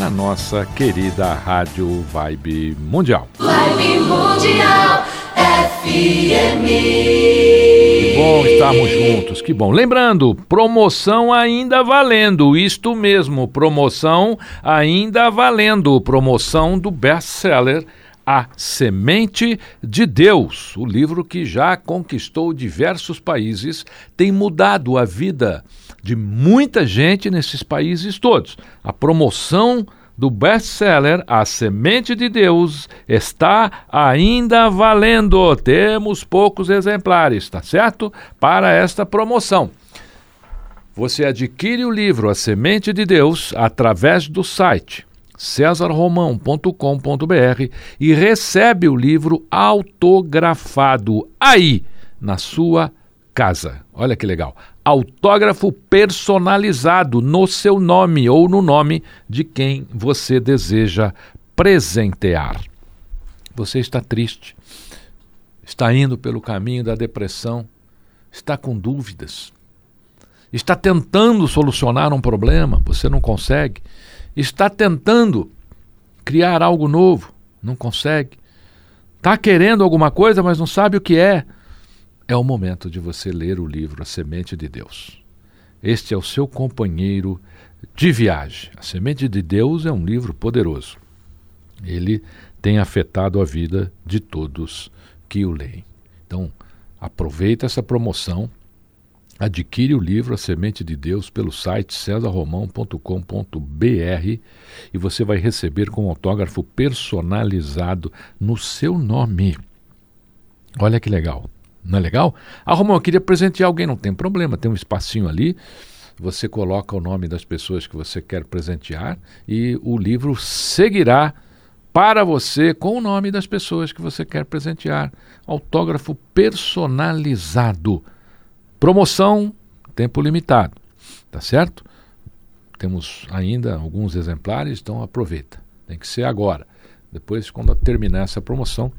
na nossa querida Rádio Vibe Mundial. Vibe Mundial FM. Que bom estarmos juntos, que bom. Lembrando, promoção ainda valendo, isto mesmo, promoção ainda valendo, promoção do best-seller A Semente de Deus, o livro que já conquistou diversos países, tem mudado a vida de muita gente nesses países todos. A promoção do best-seller A Semente de Deus está ainda valendo. Temos poucos exemplares, tá certo? Para esta promoção. Você adquire o livro A Semente de Deus através do site cesarromão.com.br e recebe o livro autografado aí na sua casa. Olha que legal. Autógrafo personalizado no seu nome ou no nome de quem você deseja presentear. Você está triste, está indo pelo caminho da depressão, está com dúvidas, está tentando solucionar um problema, você não consegue, está tentando criar algo novo, não consegue, está querendo alguma coisa, mas não sabe o que é é o momento de você ler o livro A Semente de Deus. Este é o seu companheiro de viagem. A Semente de Deus é um livro poderoso. Ele tem afetado a vida de todos que o leem. Então, aproveita essa promoção, adquire o livro A Semente de Deus pelo site cesarromão.com.br e você vai receber com um autógrafo personalizado no seu nome. Olha que legal. Não é legal? Ah, Romão, eu queria presentear alguém. Não tem problema, tem um espacinho ali. Você coloca o nome das pessoas que você quer presentear e o livro seguirá para você com o nome das pessoas que você quer presentear. Autógrafo personalizado. Promoção, tempo limitado. Tá certo? Temos ainda alguns exemplares, então aproveita. Tem que ser agora. Depois, quando terminar essa promoção,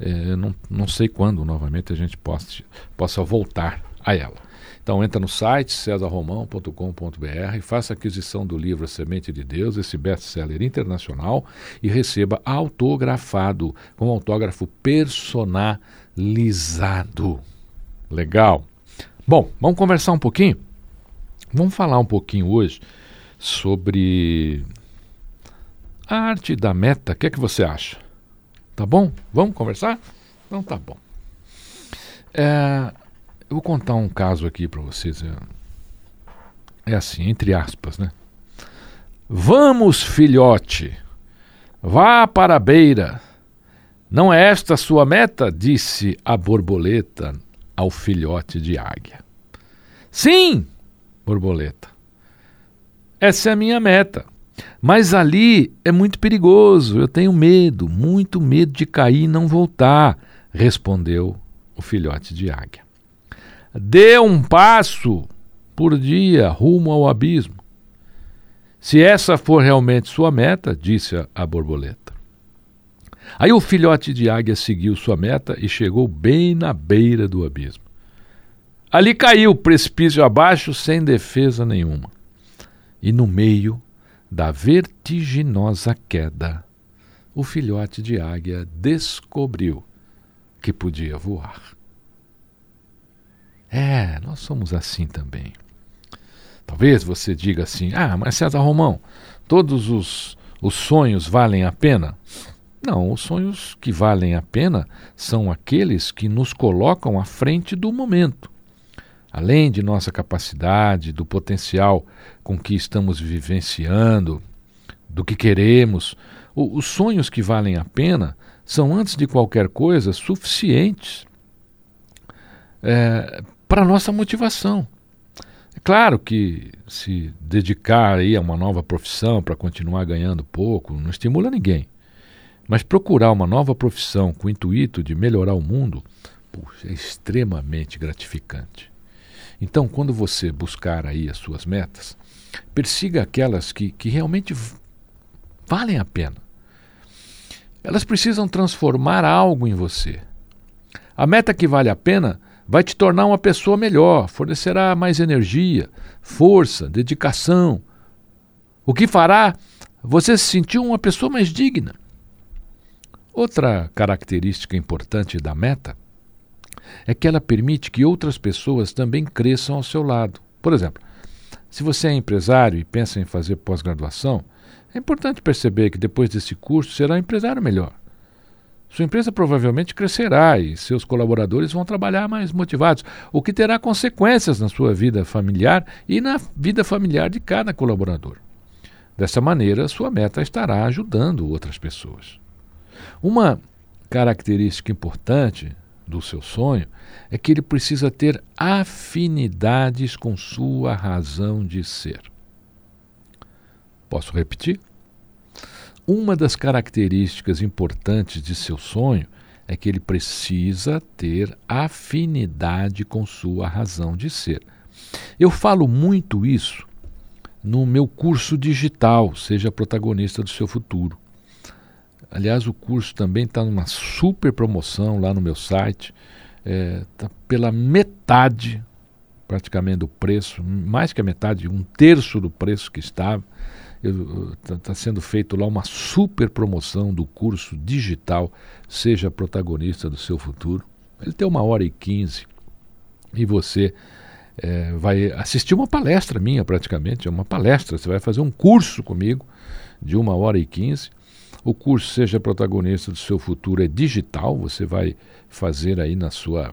é, não, não sei quando novamente a gente possa, possa voltar a ela. Então entra no site cesarromão.com.br, faça aquisição do livro Semente de Deus, esse best-seller internacional, e receba autografado, com autógrafo personalizado. Legal? Bom, vamos conversar um pouquinho? Vamos falar um pouquinho hoje sobre a arte da meta. O que é que você acha? Tá bom? Vamos conversar? Então tá bom. É, eu vou contar um caso aqui para vocês. É, é assim, entre aspas, né? Vamos, filhote, vá para a beira. Não é esta a sua meta? disse a borboleta ao filhote de águia. Sim, borboleta. Essa é a minha meta. Mas ali é muito perigoso, eu tenho medo, muito medo de cair e não voltar, respondeu o filhote de águia. Dê um passo por dia rumo ao abismo. Se essa for realmente sua meta, disse a, a borboleta. Aí o filhote de águia seguiu sua meta e chegou bem na beira do abismo. Ali caiu precipício abaixo sem defesa nenhuma. E no meio da vertiginosa queda, o filhote de águia descobriu que podia voar. É, nós somos assim também. Talvez você diga assim: ah, mas César Romão, todos os, os sonhos valem a pena? Não, os sonhos que valem a pena são aqueles que nos colocam à frente do momento. Além de nossa capacidade, do potencial com que estamos vivenciando, do que queremos, os sonhos que valem a pena são, antes de qualquer coisa, suficientes é, para nossa motivação. É claro que se dedicar aí a uma nova profissão para continuar ganhando pouco não estimula ninguém. Mas procurar uma nova profissão com o intuito de melhorar o mundo puxa, é extremamente gratificante. Então, quando você buscar aí as suas metas, persiga aquelas que, que realmente valem a pena. Elas precisam transformar algo em você. A meta que vale a pena vai te tornar uma pessoa melhor, fornecerá mais energia, força, dedicação. O que fará você se sentir uma pessoa mais digna. Outra característica importante da meta é que ela permite que outras pessoas também cresçam ao seu lado. Por exemplo, se você é empresário e pensa em fazer pós-graduação, é importante perceber que depois desse curso será um empresário melhor. Sua empresa provavelmente crescerá e seus colaboradores vão trabalhar mais motivados, o que terá consequências na sua vida familiar e na vida familiar de cada colaborador. Dessa maneira, sua meta estará ajudando outras pessoas. Uma característica importante do seu sonho é que ele precisa ter afinidades com sua razão de ser. Posso repetir? Uma das características importantes de seu sonho é que ele precisa ter afinidade com sua razão de ser. Eu falo muito isso no meu curso digital, Seja Protagonista do Seu Futuro. Aliás, o curso também está numa super promoção lá no meu site. Está é, tá pela metade, praticamente, do preço, mais que a metade, um terço do preço que estava. Está tá sendo feito lá uma super promoção do curso digital Seja Protagonista do Seu Futuro. Ele tem uma hora e quinze e você é, vai assistir uma palestra minha praticamente, é uma palestra, você vai fazer um curso comigo de uma hora e quinze o curso Seja Protagonista do Seu Futuro é digital, você vai fazer aí na sua,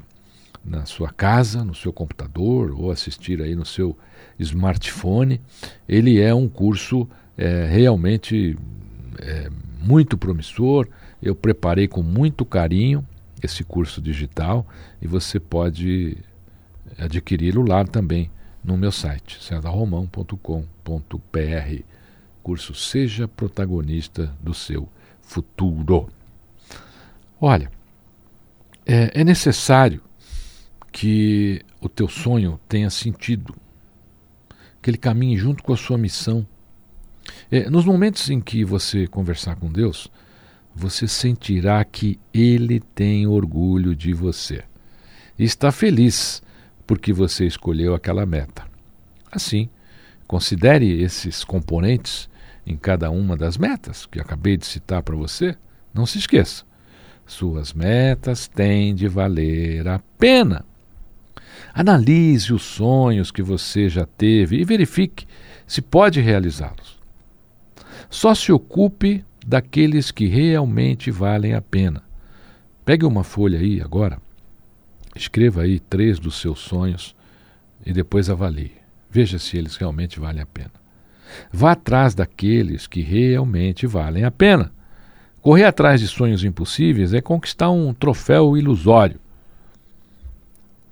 na sua casa, no seu computador ou assistir aí no seu smartphone. Ele é um curso é, realmente é, muito promissor. Eu preparei com muito carinho esse curso digital e você pode adquiri-lo lá também no meu site, cedarromão.com.br curso Seja Protagonista do Seu Futuro. Olha, é, é necessário que o teu sonho tenha sentido, que ele caminhe junto com a sua missão. É, nos momentos em que você conversar com Deus, você sentirá que Ele tem orgulho de você e está feliz porque você escolheu aquela meta. Assim, considere esses componentes em cada uma das metas que acabei de citar para você, não se esqueça. Suas metas têm de valer a pena. Analise os sonhos que você já teve e verifique se pode realizá-los. Só se ocupe daqueles que realmente valem a pena. Pegue uma folha aí agora, escreva aí três dos seus sonhos e depois avalie. Veja se eles realmente valem a pena. Vá atrás daqueles que realmente valem a pena. Correr atrás de sonhos impossíveis é conquistar um troféu ilusório.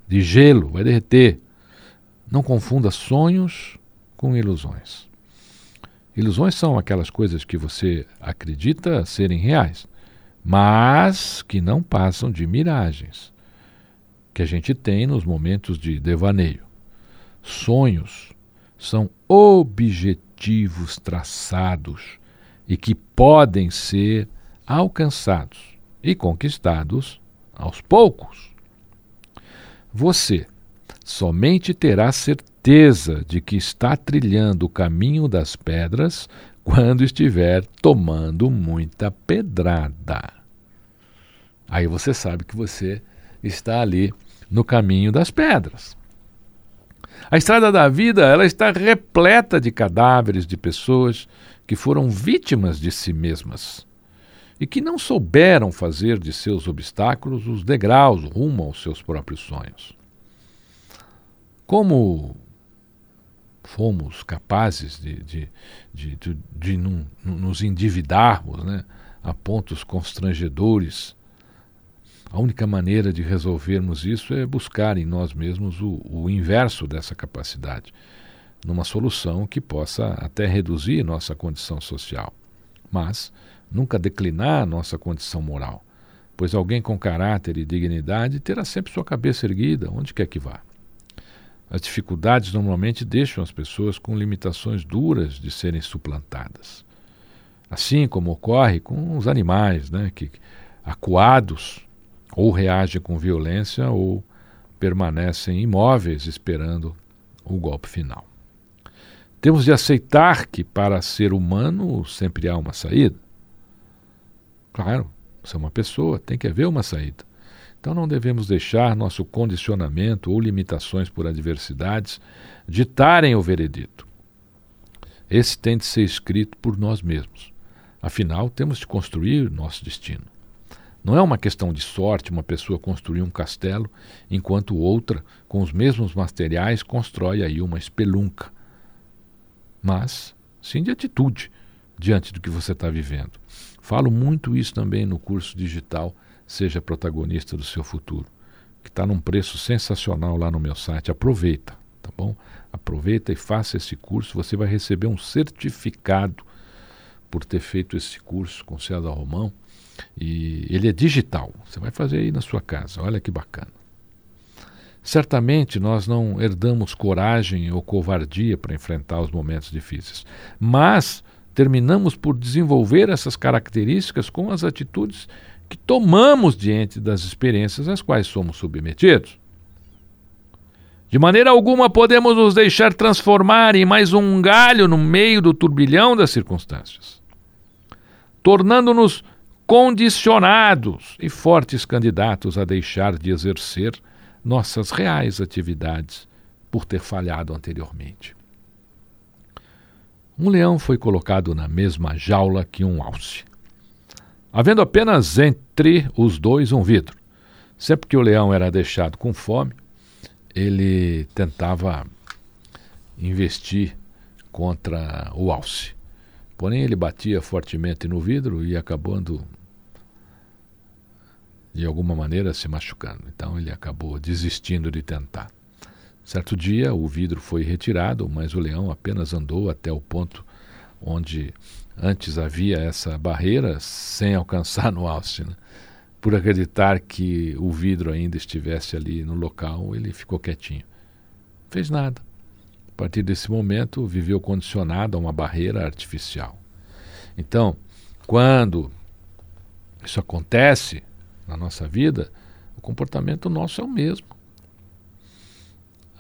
De gelo, vai derreter. Não confunda sonhos com ilusões. Ilusões são aquelas coisas que você acredita serem reais, mas que não passam de miragens que a gente tem nos momentos de devaneio. Sonhos são objetivos objetivos traçados e que podem ser alcançados e conquistados aos poucos. Você somente terá certeza de que está trilhando o caminho das pedras quando estiver tomando muita pedrada. Aí você sabe que você está ali no caminho das pedras. A estrada da vida, ela está repleta de cadáveres de pessoas que foram vítimas de si mesmas e que não souberam fazer de seus obstáculos os degraus rumo aos seus próprios sonhos. Como fomos capazes de, de, de, de, de nos endividarmos né, a pontos constrangedores, a única maneira de resolvermos isso é buscar em nós mesmos o, o inverso dessa capacidade, numa solução que possa até reduzir nossa condição social, mas nunca declinar nossa condição moral, pois alguém com caráter e dignidade terá sempre sua cabeça erguida, onde quer que vá. As dificuldades normalmente deixam as pessoas com limitações duras de serem suplantadas. Assim como ocorre com os animais, né, que acuados ou reagem com violência ou permanecem imóveis esperando o golpe final. Temos de aceitar que para ser humano sempre há uma saída. Claro, você é uma pessoa, tem que haver uma saída. Então não devemos deixar nosso condicionamento ou limitações por adversidades ditarem o veredito. Esse tem de ser escrito por nós mesmos. Afinal, temos de construir nosso destino. Não é uma questão de sorte uma pessoa construir um castelo, enquanto outra, com os mesmos materiais, constrói aí uma espelunca. Mas, sim de atitude diante do que você está vivendo. Falo muito isso também no curso digital seja protagonista do seu futuro, que está num preço sensacional lá no meu site. Aproveita, tá bom? Aproveita e faça esse curso. Você vai receber um certificado por ter feito esse curso com César Romão. E ele é digital. Você vai fazer aí na sua casa. Olha que bacana. Certamente nós não herdamos coragem ou covardia para enfrentar os momentos difíceis, mas terminamos por desenvolver essas características com as atitudes que tomamos diante das experiências às quais somos submetidos. De maneira alguma podemos nos deixar transformar em mais um galho no meio do turbilhão das circunstâncias, tornando-nos condicionados e fortes candidatos a deixar de exercer nossas reais atividades por ter falhado anteriormente. Um leão foi colocado na mesma jaula que um alce havendo apenas entre os dois um vidro. Sempre que o leão era deixado com fome, ele tentava investir contra o alce. Porém, ele batia fortemente no vidro e acabando, de alguma maneira, se machucando. Então, ele acabou desistindo de tentar. Certo dia, o vidro foi retirado, mas o leão apenas andou até o ponto onde antes havia essa barreira sem alcançar no alce. Né? Por acreditar que o vidro ainda estivesse ali no local, ele ficou quietinho. Fez nada. A partir desse momento, viveu condicionado a uma barreira artificial. Então, quando isso acontece na nossa vida, o comportamento nosso é o mesmo.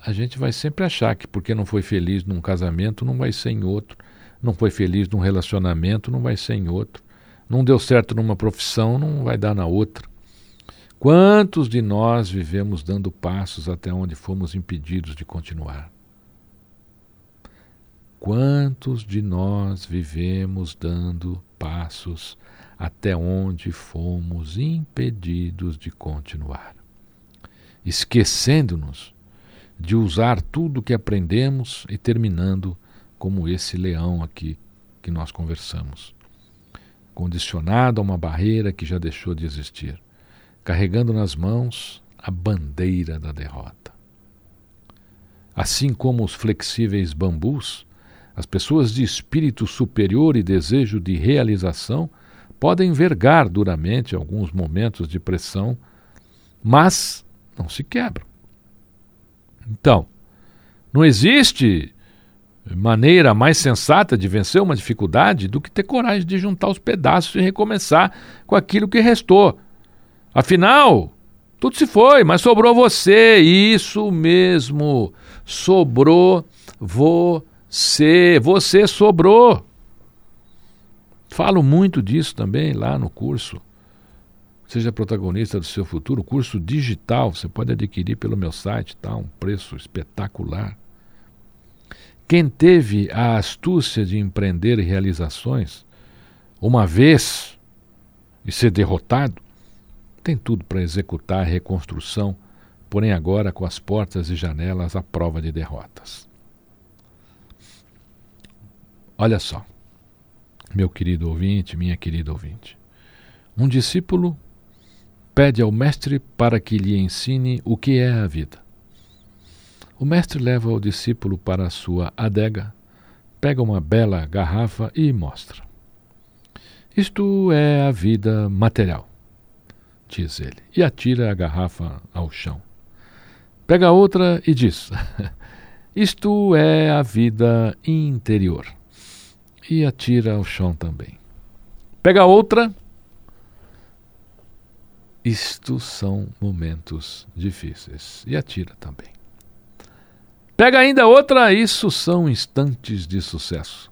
A gente vai sempre achar que porque não foi feliz num casamento, não vai ser em outro não foi feliz num relacionamento, não vai ser em outro. Não deu certo numa profissão, não vai dar na outra. Quantos de nós vivemos dando passos até onde fomos impedidos de continuar? Quantos de nós vivemos dando passos até onde fomos impedidos de continuar? Esquecendo-nos de usar tudo o que aprendemos e terminando como esse leão aqui que nós conversamos, condicionado a uma barreira que já deixou de existir, carregando nas mãos a bandeira da derrota. Assim como os flexíveis bambus, as pessoas de espírito superior e desejo de realização podem vergar duramente alguns momentos de pressão, mas não se quebram. Então, não existe maneira mais sensata de vencer uma dificuldade do que ter coragem de juntar os pedaços e recomeçar com aquilo que restou. Afinal, tudo se foi, mas sobrou você. Isso mesmo. Sobrou você. Você sobrou. Falo muito disso também lá no curso. Seja protagonista do seu futuro, curso digital, você pode adquirir pelo meu site, tá? Um preço espetacular. Quem teve a astúcia de empreender realizações, uma vez e ser derrotado, tem tudo para executar a reconstrução, porém agora com as portas e janelas à prova de derrotas. Olha só, meu querido ouvinte, minha querida ouvinte. Um discípulo pede ao mestre para que lhe ensine o que é a vida. O mestre leva o discípulo para a sua adega, pega uma bela garrafa e mostra. Isto é a vida material, diz ele, e atira a garrafa ao chão. Pega outra e diz: Isto é a vida interior e atira ao chão também. Pega outra. Isto são momentos difíceis e atira também. Pega ainda outra, isso são instantes de sucesso.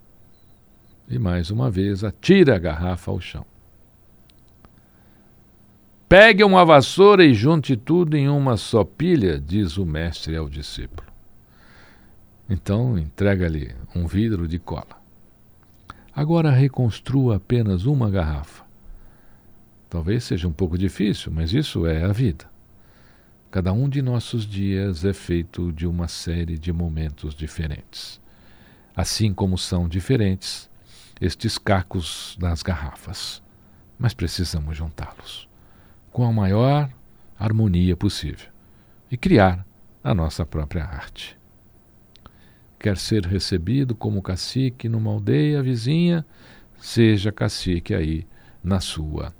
E mais uma vez atira a garrafa ao chão. Pegue uma vassoura e junte tudo em uma só pilha, diz o mestre ao discípulo. Então entrega-lhe um vidro de cola. Agora reconstrua apenas uma garrafa. Talvez seja um pouco difícil, mas isso é a vida. Cada um de nossos dias é feito de uma série de momentos diferentes. Assim como são diferentes estes cacos das garrafas. Mas precisamos juntá-los com a maior harmonia possível e criar a nossa própria arte quer ser recebido como cacique numa aldeia vizinha, seja cacique aí na sua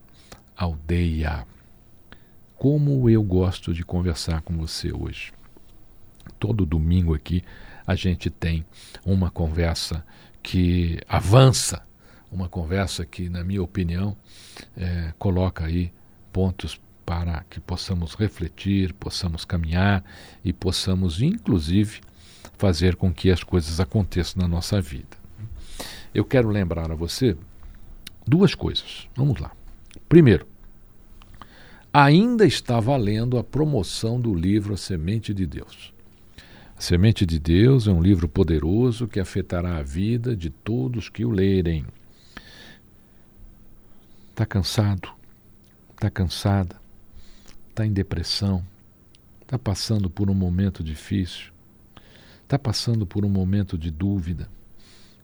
aldeia. Como eu gosto de conversar com você hoje. Todo domingo aqui a gente tem uma conversa que avança, uma conversa que, na minha opinião, é, coloca aí pontos para que possamos refletir, possamos caminhar e possamos, inclusive, fazer com que as coisas aconteçam na nossa vida. Eu quero lembrar a você duas coisas. Vamos lá. Primeiro, ainda está valendo a promoção do livro A Semente de Deus. A Semente de Deus é um livro poderoso que afetará a vida de todos que o lerem. Está cansado? Está cansada? Está em depressão? Está passando por um momento difícil? Está passando por um momento de dúvida,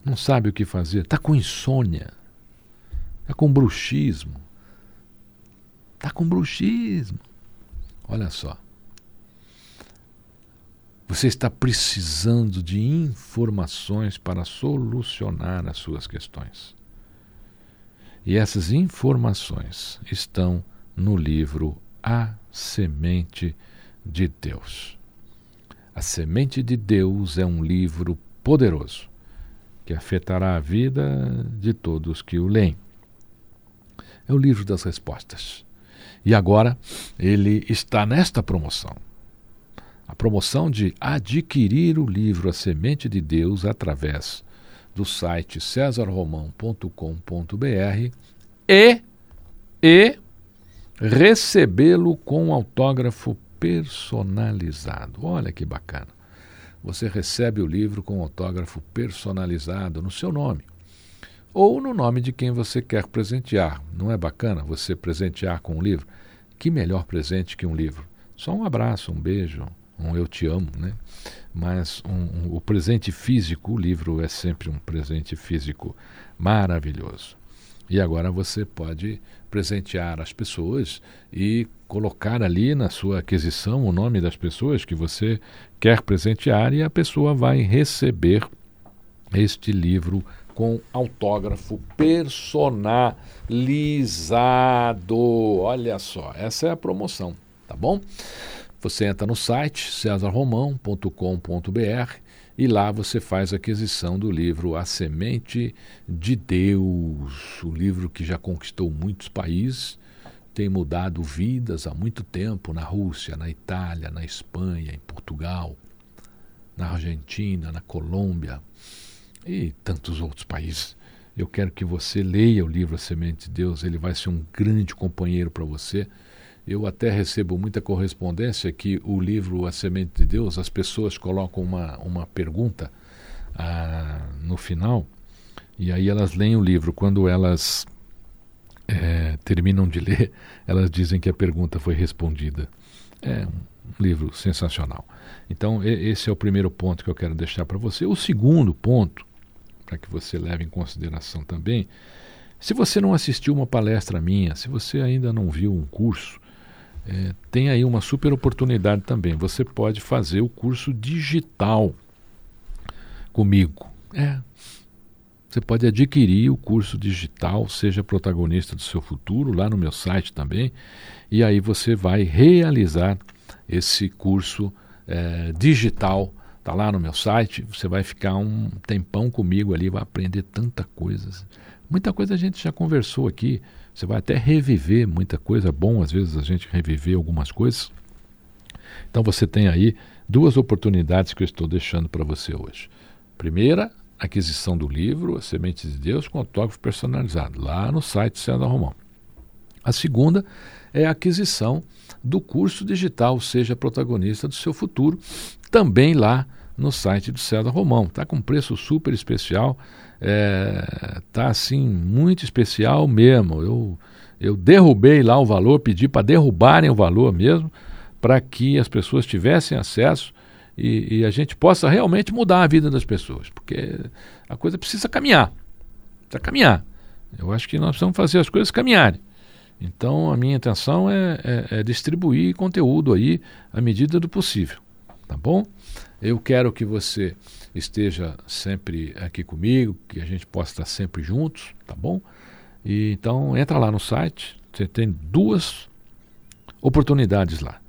não sabe o que fazer, está com insônia, está com bruxismo, está com bruxismo. Olha só. Você está precisando de informações para solucionar as suas questões. E essas informações estão no livro A Semente de Deus. A Semente de Deus é um livro poderoso que afetará a vida de todos que o leem. É o livro das respostas. E agora ele está nesta promoção. A promoção de adquirir o livro A Semente de Deus através do site cesarromão.com.br e, e recebê-lo com autógrafo personalizado. Olha que bacana. Você recebe o livro com autógrafo personalizado no seu nome ou no nome de quem você quer presentear. Não é bacana você presentear com um livro? Que melhor presente que um livro? Só um abraço, um beijo, um eu te amo, né? Mas um, um, o presente físico, o livro é sempre um presente físico maravilhoso. E agora você pode presentear as pessoas e colocar ali na sua aquisição o nome das pessoas que você quer presentear e a pessoa vai receber este livro com autógrafo personalizado. Olha só, essa é a promoção, tá bom? Você entra no site cesarromão.com.br e lá você faz a aquisição do livro A Semente de Deus, o livro que já conquistou muitos países, tem mudado vidas há muito tempo na Rússia, na Itália, na Espanha, em Portugal, na Argentina, na Colômbia e tantos outros países Eu quero que você leia o livro A Semente de Deus, ele vai ser um grande companheiro para você. Eu até recebo muita correspondência que o livro A Semente de Deus, as pessoas colocam uma, uma pergunta ah, no final, e aí elas leem o livro. Quando elas é, terminam de ler, elas dizem que a pergunta foi respondida. É um livro sensacional. Então, esse é o primeiro ponto que eu quero deixar para você. O segundo ponto, para que você leve em consideração também, se você não assistiu uma palestra minha, se você ainda não viu um curso, é, tem aí uma super oportunidade também. Você pode fazer o curso digital comigo. É. Você pode adquirir o curso digital, seja protagonista do seu futuro, lá no meu site também, e aí você vai realizar esse curso é, digital. Está lá no meu site, você vai ficar um tempão comigo ali, vai aprender tanta coisa. Muita coisa a gente já conversou aqui, você vai até reviver muita coisa, é bom às vezes a gente reviver algumas coisas. Então você tem aí duas oportunidades que eu estou deixando para você hoje. Primeira, aquisição do livro As Sementes de Deus com autógrafo personalizado, lá no site César Romão. A segunda é a aquisição do curso digital Seja Protagonista do Seu Futuro, também lá no site do César Romão. Está com preço super especial, está é, tá, assim muito especial mesmo. Eu, eu derrubei lá o valor, pedi para derrubarem o valor mesmo, para que as pessoas tivessem acesso e, e, a gente possa realmente mudar a vida das pessoas, porque a coisa precisa caminhar, precisa caminhar. Eu acho que nós precisamos fazer as coisas caminharem. Então a minha intenção é, é, é distribuir conteúdo aí à medida do possível, tá bom? Eu quero que você esteja sempre aqui comigo, que a gente possa estar sempre juntos, tá bom? E então entra lá no site, você tem duas oportunidades lá.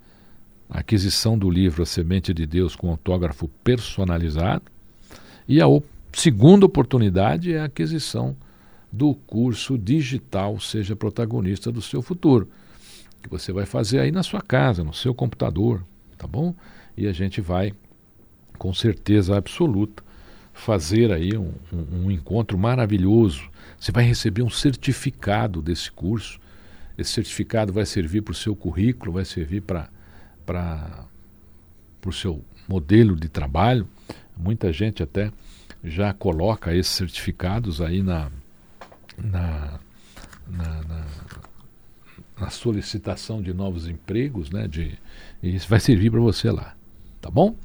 A aquisição do livro A Semente de Deus com autógrafo personalizado e a segunda oportunidade é a aquisição do curso digital Seja Protagonista do Seu Futuro, que você vai fazer aí na sua casa, no seu computador, tá bom? E a gente vai, com certeza absoluta, fazer aí um, um, um encontro maravilhoso. Você vai receber um certificado desse curso. Esse certificado vai servir para o seu currículo, vai servir para o seu modelo de trabalho. Muita gente até já coloca esses certificados aí na, na, na, na, na solicitação de novos empregos, né? De, e isso vai servir para você lá, tá bom?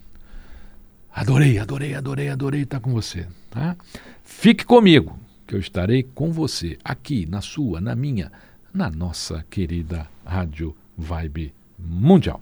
Adorei, adorei, adorei, adorei estar com você, tá? Fique comigo, que eu estarei com você aqui na sua, na minha, na nossa querida Rádio Vibe Mundial.